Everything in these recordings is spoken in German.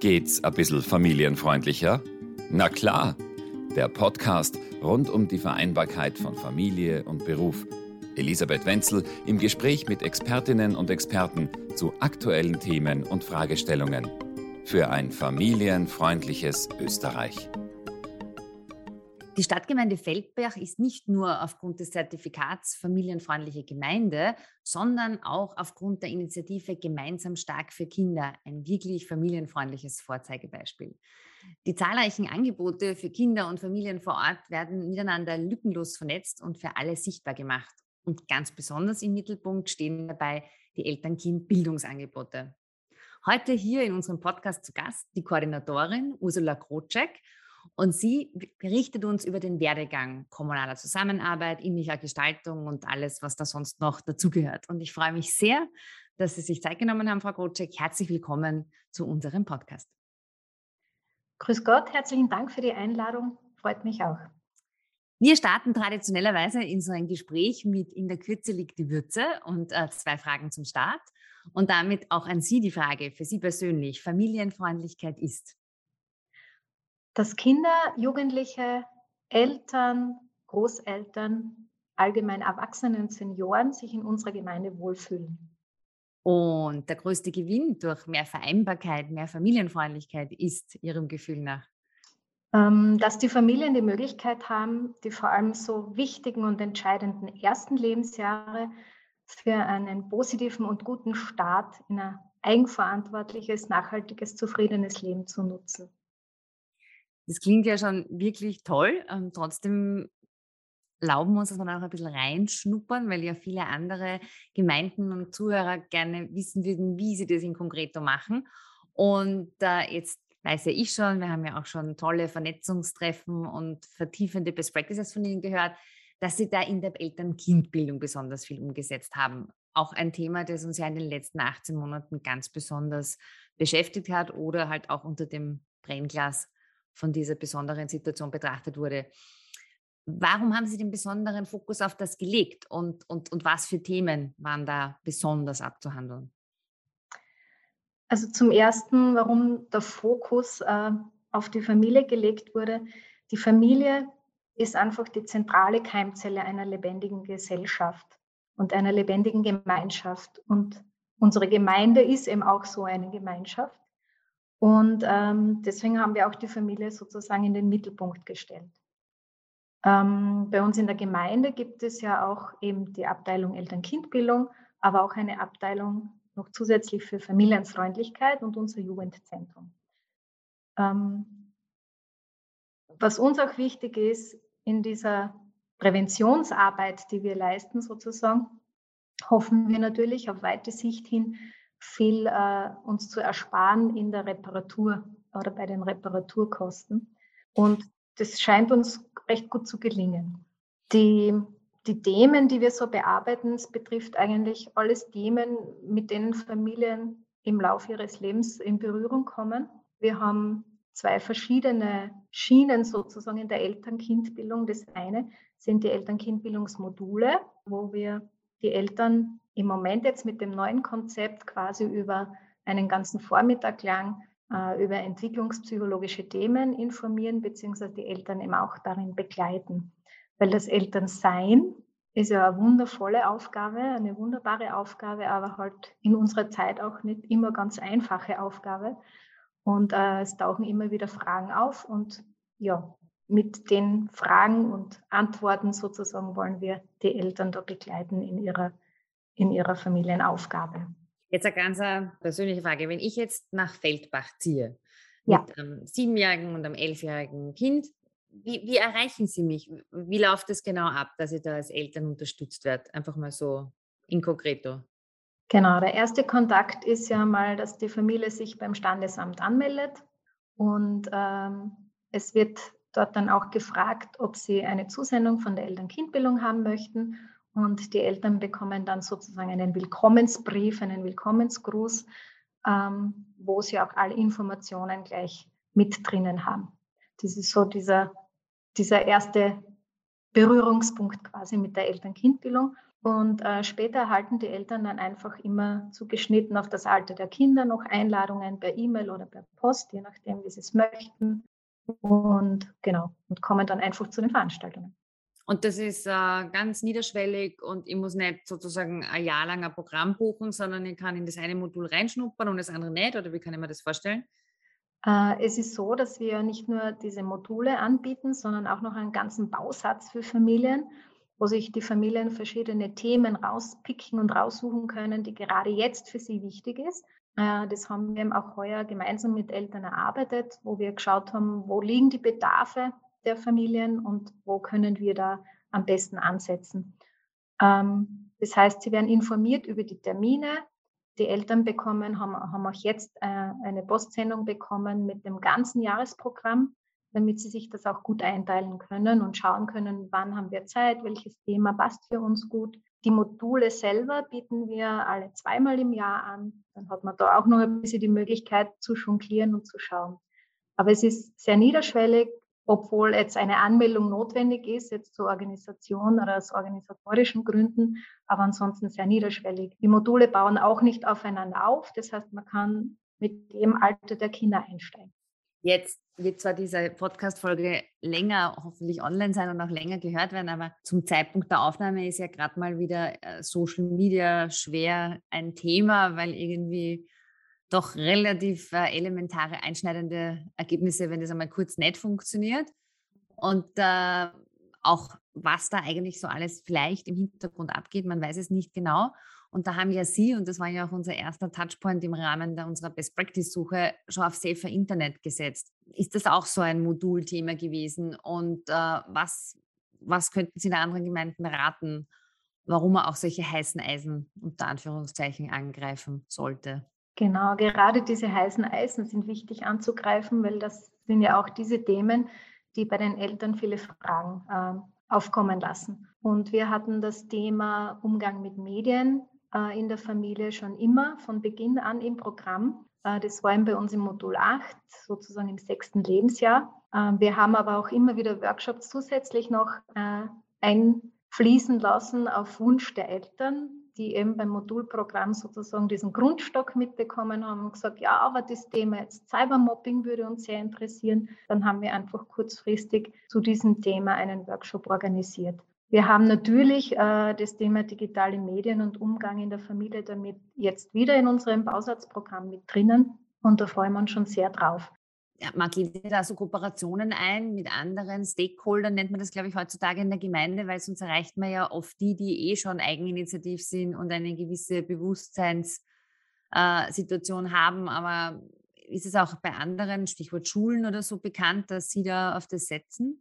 Geht's ein bisschen familienfreundlicher? Na klar, der Podcast rund um die Vereinbarkeit von Familie und Beruf. Elisabeth Wenzel im Gespräch mit Expertinnen und Experten zu aktuellen Themen und Fragestellungen. Für ein familienfreundliches Österreich. Die Stadtgemeinde Feldberg ist nicht nur aufgrund des Zertifikats familienfreundliche Gemeinde, sondern auch aufgrund der Initiative Gemeinsam stark für Kinder ein wirklich familienfreundliches Vorzeigebeispiel. Die zahlreichen Angebote für Kinder und Familien vor Ort werden miteinander lückenlos vernetzt und für alle sichtbar gemacht. Und ganz besonders im Mittelpunkt stehen dabei die Eltern-Kind-Bildungsangebote. Heute hier in unserem Podcast zu Gast die Koordinatorin Ursula Krocek und sie berichtet uns über den Werdegang kommunaler Zusammenarbeit, inniger Gestaltung und alles, was da sonst noch dazugehört. Und ich freue mich sehr, dass Sie sich Zeit genommen haben, Frau Grotschek. Herzlich willkommen zu unserem Podcast. Grüß Gott, herzlichen Dank für die Einladung. Freut mich auch. Wir starten traditionellerweise in so ein Gespräch mit In der Kürze liegt die Würze und äh, zwei Fragen zum Start. Und damit auch an Sie die Frage für Sie persönlich. Familienfreundlichkeit ist dass Kinder, Jugendliche, Eltern, Großeltern, allgemein Erwachsene und Senioren sich in unserer Gemeinde wohlfühlen. Und der größte Gewinn durch mehr Vereinbarkeit, mehr Familienfreundlichkeit ist Ihrem Gefühl nach? Ähm, dass die Familien die Möglichkeit haben, die vor allem so wichtigen und entscheidenden ersten Lebensjahre für einen positiven und guten Start in ein eigenverantwortliches, nachhaltiges, zufriedenes Leben zu nutzen. Das klingt ja schon wirklich toll. Und trotzdem erlauben wir uns, dass wir auch ein bisschen reinschnuppern, weil ja viele andere Gemeinden und Zuhörer gerne wissen würden, wie sie das in konkreto machen. Und äh, jetzt weiß ja ich schon, wir haben ja auch schon tolle Vernetzungstreffen und vertiefende Best Practices von Ihnen gehört, dass Sie da in der Eltern-Kind-Bildung besonders viel umgesetzt haben. Auch ein Thema, das uns ja in den letzten 18 Monaten ganz besonders beschäftigt hat oder halt auch unter dem Brennglas von dieser besonderen Situation betrachtet wurde. Warum haben Sie den besonderen Fokus auf das gelegt und, und, und was für Themen waren da besonders abzuhandeln? Also zum Ersten, warum der Fokus äh, auf die Familie gelegt wurde. Die Familie ist einfach die zentrale Keimzelle einer lebendigen Gesellschaft und einer lebendigen Gemeinschaft. Und unsere Gemeinde ist eben auch so eine Gemeinschaft. Und ähm, deswegen haben wir auch die Familie sozusagen in den Mittelpunkt gestellt. Ähm, bei uns in der Gemeinde gibt es ja auch eben die Abteilung Eltern-Kind-Bildung, aber auch eine Abteilung noch zusätzlich für Familienfreundlichkeit und unser Jugendzentrum. Ähm, was uns auch wichtig ist in dieser Präventionsarbeit, die wir leisten, sozusagen, hoffen wir natürlich auf weite Sicht hin, viel äh, uns zu ersparen in der Reparatur oder bei den Reparaturkosten. Und das scheint uns recht gut zu gelingen. Die, die Themen, die wir so bearbeiten, es betrifft eigentlich alles Themen, mit denen Familien im Laufe ihres Lebens in Berührung kommen. Wir haben zwei verschiedene Schienen sozusagen in der Eltern-Kind-Bildung. Das eine sind die Eltern-Kind-Bildungsmodule, wo wir die Eltern im Moment jetzt mit dem neuen Konzept quasi über einen ganzen Vormittag lang äh, über entwicklungspsychologische Themen informieren, beziehungsweise die Eltern eben auch darin begleiten. Weil das Elternsein ist ja eine wundervolle Aufgabe, eine wunderbare Aufgabe, aber halt in unserer Zeit auch nicht immer ganz einfache Aufgabe. Und äh, es tauchen immer wieder Fragen auf und ja, mit den Fragen und Antworten sozusagen wollen wir die Eltern da begleiten in ihrer in ihrer Familienaufgabe. Jetzt eine ganz äh, persönliche Frage. Wenn ich jetzt nach Feldbach ziehe, ja. mit einem siebenjährigen und einem elfjährigen Kind, wie, wie, erreichen Sie mich? Wie läuft es genau ab, dass ich da als Eltern unterstützt werde? Einfach mal so in concreto. Genau, der erste Kontakt ist ja mal, dass die Familie sich beim Standesamt anmeldet und ähm, es wird dort dann auch gefragt, ob sie eine Zusendung von der Eltern-Kind-Bildung haben möchten und die Eltern bekommen dann sozusagen einen Willkommensbrief, einen Willkommensgruß, ähm, wo sie auch alle Informationen gleich mit drinnen haben. Das ist so dieser, dieser erste Berührungspunkt quasi mit der Eltern-Kind-Bildung. Und äh, später erhalten die Eltern dann einfach immer zugeschnitten auf das Alter der Kinder noch Einladungen per E-Mail oder per Post, je nachdem, wie sie es möchten. Und genau, und kommen dann einfach zu den Veranstaltungen. Und das ist äh, ganz niederschwellig und ich muss nicht sozusagen ein Jahr lang ein Programm buchen, sondern ich kann in das eine Modul reinschnuppern und das andere nicht. Oder wie kann ich mir das vorstellen? Äh, es ist so, dass wir nicht nur diese Module anbieten, sondern auch noch einen ganzen Bausatz für Familien, wo sich die Familien verschiedene Themen rauspicken und raussuchen können, die gerade jetzt für sie wichtig ist. Äh, das haben wir eben auch heuer gemeinsam mit Eltern erarbeitet, wo wir geschaut haben, wo liegen die Bedarfe der Familien und wo können wir da am besten ansetzen. Ähm, das heißt, sie werden informiert über die Termine. Die Eltern bekommen, haben, haben auch jetzt äh, eine Postsendung bekommen mit dem ganzen Jahresprogramm, damit sie sich das auch gut einteilen können und schauen können, wann haben wir Zeit, welches Thema passt für uns gut. Die Module selber bieten wir alle zweimal im Jahr an. Dann hat man da auch noch ein bisschen die Möglichkeit zu jonglieren und zu schauen. Aber es ist sehr niederschwellig obwohl jetzt eine Anmeldung notwendig ist, jetzt zur Organisation oder aus organisatorischen Gründen, aber ansonsten sehr niederschwellig. Die Module bauen auch nicht aufeinander auf, das heißt, man kann mit dem Alter der Kinder einsteigen. Jetzt wird zwar diese Podcast-Folge länger hoffentlich online sein und auch länger gehört werden, aber zum Zeitpunkt der Aufnahme ist ja gerade mal wieder äh, Social Media schwer ein Thema, weil irgendwie doch relativ äh, elementare, einschneidende Ergebnisse, wenn das einmal kurz nicht funktioniert. Und äh, auch was da eigentlich so alles vielleicht im Hintergrund abgeht, man weiß es nicht genau. Und da haben ja Sie, und das war ja auch unser erster Touchpoint im Rahmen der, unserer Best Practice-Suche, schon auf Safer Internet gesetzt. Ist das auch so ein Modulthema gewesen? Und äh, was, was könnten Sie den anderen Gemeinden raten, warum man auch solche heißen Eisen unter Anführungszeichen angreifen sollte? Genau, gerade diese heißen Eisen sind wichtig anzugreifen, weil das sind ja auch diese Themen, die bei den Eltern viele Fragen äh, aufkommen lassen. Und wir hatten das Thema Umgang mit Medien äh, in der Familie schon immer von Beginn an im Programm. Äh, das war bei uns im Modul 8, sozusagen im sechsten Lebensjahr. Äh, wir haben aber auch immer wieder Workshops zusätzlich noch äh, einfließen lassen auf Wunsch der Eltern, die eben beim Modulprogramm sozusagen diesen Grundstock mitbekommen haben und gesagt, ja, aber das Thema jetzt Cybermobbing würde uns sehr interessieren. Dann haben wir einfach kurzfristig zu diesem Thema einen Workshop organisiert. Wir haben natürlich äh, das Thema digitale Medien und Umgang in der Familie damit jetzt wieder in unserem Bausatzprogramm mit drinnen und da freuen wir uns schon sehr drauf man geht da so Kooperationen ein mit anderen Stakeholdern, nennt man das, glaube ich, heutzutage in der Gemeinde, weil sonst erreicht man ja oft die, die eh schon eigeninitiativ sind und eine gewisse Bewusstseinssituation äh, haben. Aber ist es auch bei anderen, Stichwort Schulen oder so, bekannt, dass Sie da auf das setzen?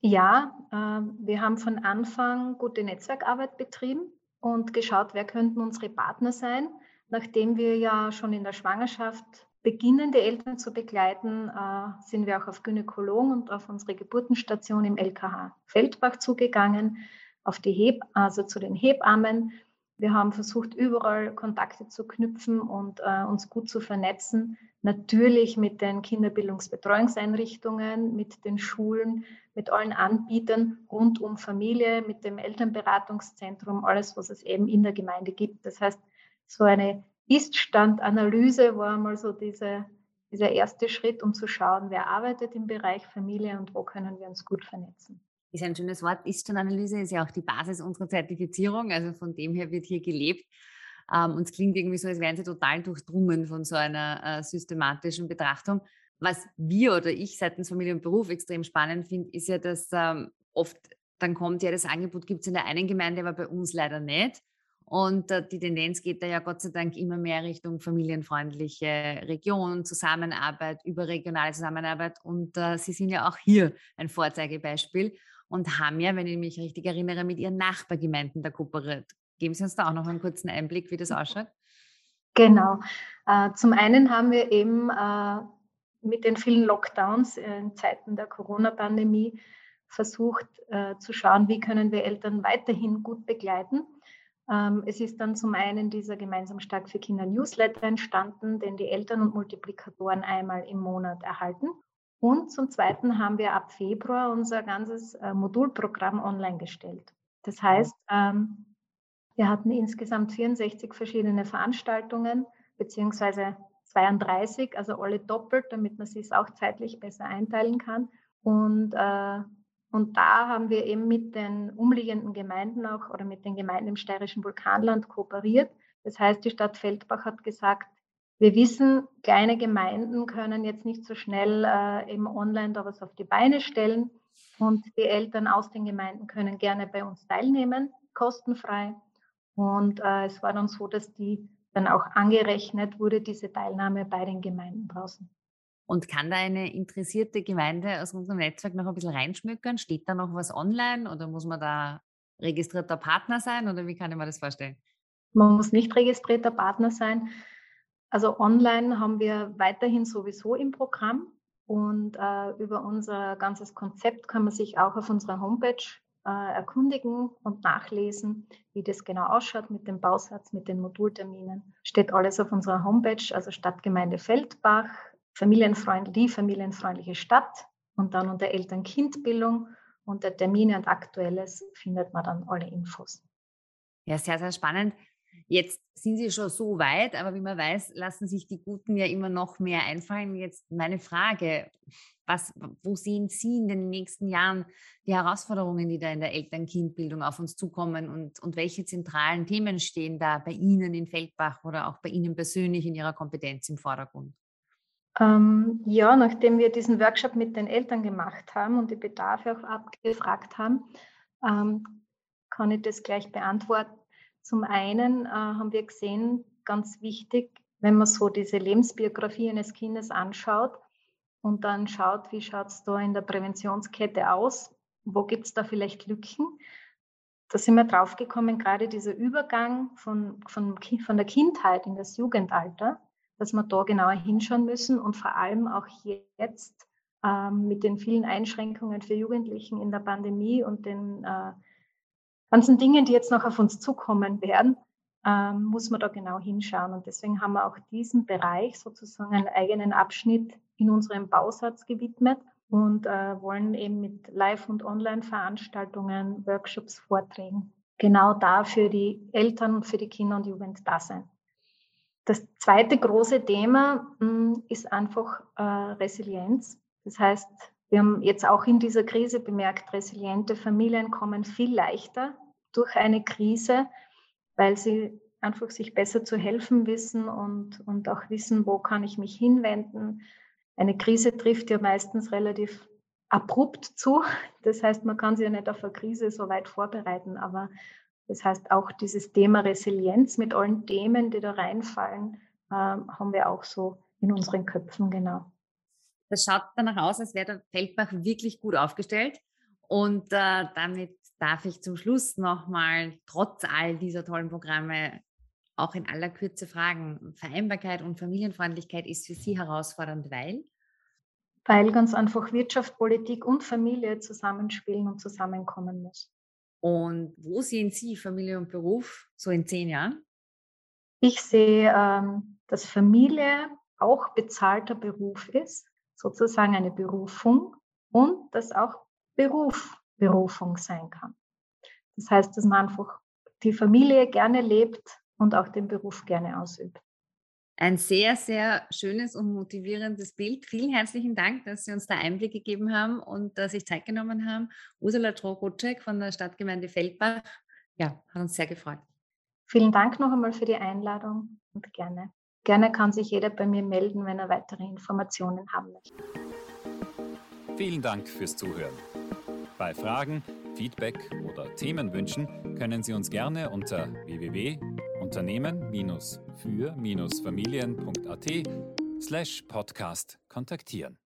Ja, äh, wir haben von Anfang gute Netzwerkarbeit betrieben und geschaut, wer könnten unsere Partner sein, nachdem wir ja schon in der Schwangerschaft beginnende Eltern zu begleiten, äh, sind wir auch auf Gynäkologen und auf unsere Geburtenstation im LKH Feldbach zugegangen, auf die Heb also zu den Hebammen. Wir haben versucht, überall Kontakte zu knüpfen und äh, uns gut zu vernetzen. Natürlich mit den Kinderbildungsbetreuungseinrichtungen, mit den Schulen, mit allen Anbietern rund um Familie, mit dem Elternberatungszentrum, alles, was es eben in der Gemeinde gibt. Das heißt, so eine ist-Stand-Analyse war mal so diese, dieser erste Schritt, um zu schauen, wer arbeitet im Bereich Familie und wo können wir uns gut vernetzen. Ist ein schönes Wort. Ist-Stand-Analyse ist ja auch die Basis unserer Zertifizierung. Also von dem her wird hier gelebt. Ähm, und es klingt irgendwie so, als wären sie total durchdrungen von so einer äh, systematischen Betrachtung. Was wir oder ich seitens Familie und Beruf extrem spannend finde, ist ja, dass ähm, oft dann kommt ja das Angebot, gibt es in der einen Gemeinde, aber bei uns leider nicht. Und die Tendenz geht da ja Gott sei Dank immer mehr Richtung familienfreundliche Region, Zusammenarbeit, überregionale Zusammenarbeit. Und äh, Sie sind ja auch hier ein Vorzeigebeispiel und haben ja, wenn ich mich richtig erinnere, mit Ihren Nachbargemeinden da kooperiert. Geben Sie uns da auch noch einen kurzen Einblick, wie das ausschaut? Genau. Äh, zum einen haben wir eben äh, mit den vielen Lockdowns in Zeiten der Corona-Pandemie versucht äh, zu schauen, wie können wir Eltern weiterhin gut begleiten es ist dann zum einen dieser gemeinsam stark für Kinder Newsletter entstanden, den die Eltern und Multiplikatoren einmal im Monat erhalten. Und zum Zweiten haben wir ab Februar unser ganzes äh, Modulprogramm online gestellt. Das heißt, ähm, Wir hatten insgesamt 64 verschiedene Veranstaltungen, beziehungsweise 32, also alle doppelt, damit man sich es auch zeitlich besser einteilen kann. Und, äh, und da haben wir eben mit den umliegenden Gemeinden auch oder mit den Gemeinden im steirischen Vulkanland kooperiert. Das heißt, die Stadt Feldbach hat gesagt, wir wissen, kleine Gemeinden können jetzt nicht so schnell äh, eben online da was auf die Beine stellen. Und die Eltern aus den Gemeinden können gerne bei uns teilnehmen, kostenfrei. Und äh, es war dann so, dass die dann auch angerechnet wurde, diese Teilnahme bei den Gemeinden draußen. Und kann da eine interessierte Gemeinde aus unserem Netzwerk noch ein bisschen reinschmückern? Steht da noch was online oder muss man da registrierter Partner sein oder wie kann ich mir das vorstellen? Man muss nicht registrierter Partner sein. Also online haben wir weiterhin sowieso im Programm und äh, über unser ganzes Konzept kann man sich auch auf unserer Homepage äh, erkundigen und nachlesen, wie das genau ausschaut mit dem Bausatz, mit den Modulterminen. Steht alles auf unserer Homepage, also Stadtgemeinde Feldbach, familienfreundlich, die familienfreundliche Stadt und dann unter Eltern-Kind-Bildung unter Termine und Aktuelles findet man dann alle Infos. Ja, sehr, sehr spannend. Jetzt sind Sie schon so weit, aber wie man weiß, lassen sich die Guten ja immer noch mehr einfallen. Jetzt meine Frage, was, wo sehen Sie in den nächsten Jahren die Herausforderungen, die da in der Eltern-Kind-Bildung auf uns zukommen und, und welche zentralen Themen stehen da bei Ihnen in Feldbach oder auch bei Ihnen persönlich in Ihrer Kompetenz im Vordergrund? Ähm, ja, nachdem wir diesen Workshop mit den Eltern gemacht haben und die Bedarfe auch abgefragt haben, ähm, kann ich das gleich beantworten. Zum einen äh, haben wir gesehen, ganz wichtig, wenn man so diese Lebensbiografie eines Kindes anschaut und dann schaut, wie schaut es da in der Präventionskette aus, wo gibt es da vielleicht Lücken. Da sind wir draufgekommen, gerade dieser Übergang von, von, von der Kindheit in das Jugendalter, dass wir da genauer hinschauen müssen und vor allem auch jetzt ähm, mit den vielen Einschränkungen für Jugendlichen in der Pandemie und den äh, ganzen Dingen, die jetzt noch auf uns zukommen werden, ähm, muss man da genau hinschauen. Und deswegen haben wir auch diesem Bereich sozusagen einen eigenen Abschnitt in unserem Bausatz gewidmet und äh, wollen eben mit Live- und Online-Veranstaltungen, Workshops, Vorträgen genau da für die Eltern und für die Kinder und Jugend da sein. Das zweite große Thema hm, ist einfach äh, Resilienz. Das heißt, wir haben jetzt auch in dieser Krise bemerkt, resiliente Familien kommen viel leichter durch eine Krise, weil sie einfach sich besser zu helfen wissen und, und auch wissen, wo kann ich mich hinwenden. Eine Krise trifft ja meistens relativ abrupt zu. Das heißt, man kann sich ja nicht auf eine Krise so weit vorbereiten, aber das heißt auch dieses Thema Resilienz mit allen Themen, die da reinfallen, äh, haben wir auch so in unseren Köpfen, genau. Das schaut danach aus, als wäre der Feldbach wirklich gut aufgestellt. Und äh, damit darf ich zum Schluss nochmal, trotz all dieser tollen Programme, auch in aller Kürze fragen. Vereinbarkeit und Familienfreundlichkeit ist für Sie herausfordernd, weil? Weil ganz einfach Wirtschaft, Politik und Familie zusammenspielen und zusammenkommen muss. Und wo sehen Sie Familie und Beruf so in zehn Jahren? Ich sehe, ähm, dass Familie auch bezahlter Beruf ist sozusagen eine Berufung und dass auch Beruf Berufung sein kann. Das heißt, dass man einfach die Familie gerne lebt und auch den Beruf gerne ausübt. Ein sehr, sehr schönes und motivierendes Bild. Vielen herzlichen Dank, dass Sie uns da Einblick gegeben haben und dass Sie sich Zeit genommen haben. Ursula Trogocek von der Stadtgemeinde Feldbach. Ja, hat uns sehr gefreut. Vielen Dank noch einmal für die Einladung und gerne. Gerne kann sich jeder bei mir melden, wenn er weitere Informationen haben möchte. Vielen Dank fürs Zuhören. Bei Fragen, Feedback oder Themenwünschen können Sie uns gerne unter www.unternehmen-für-familien.at slash podcast kontaktieren.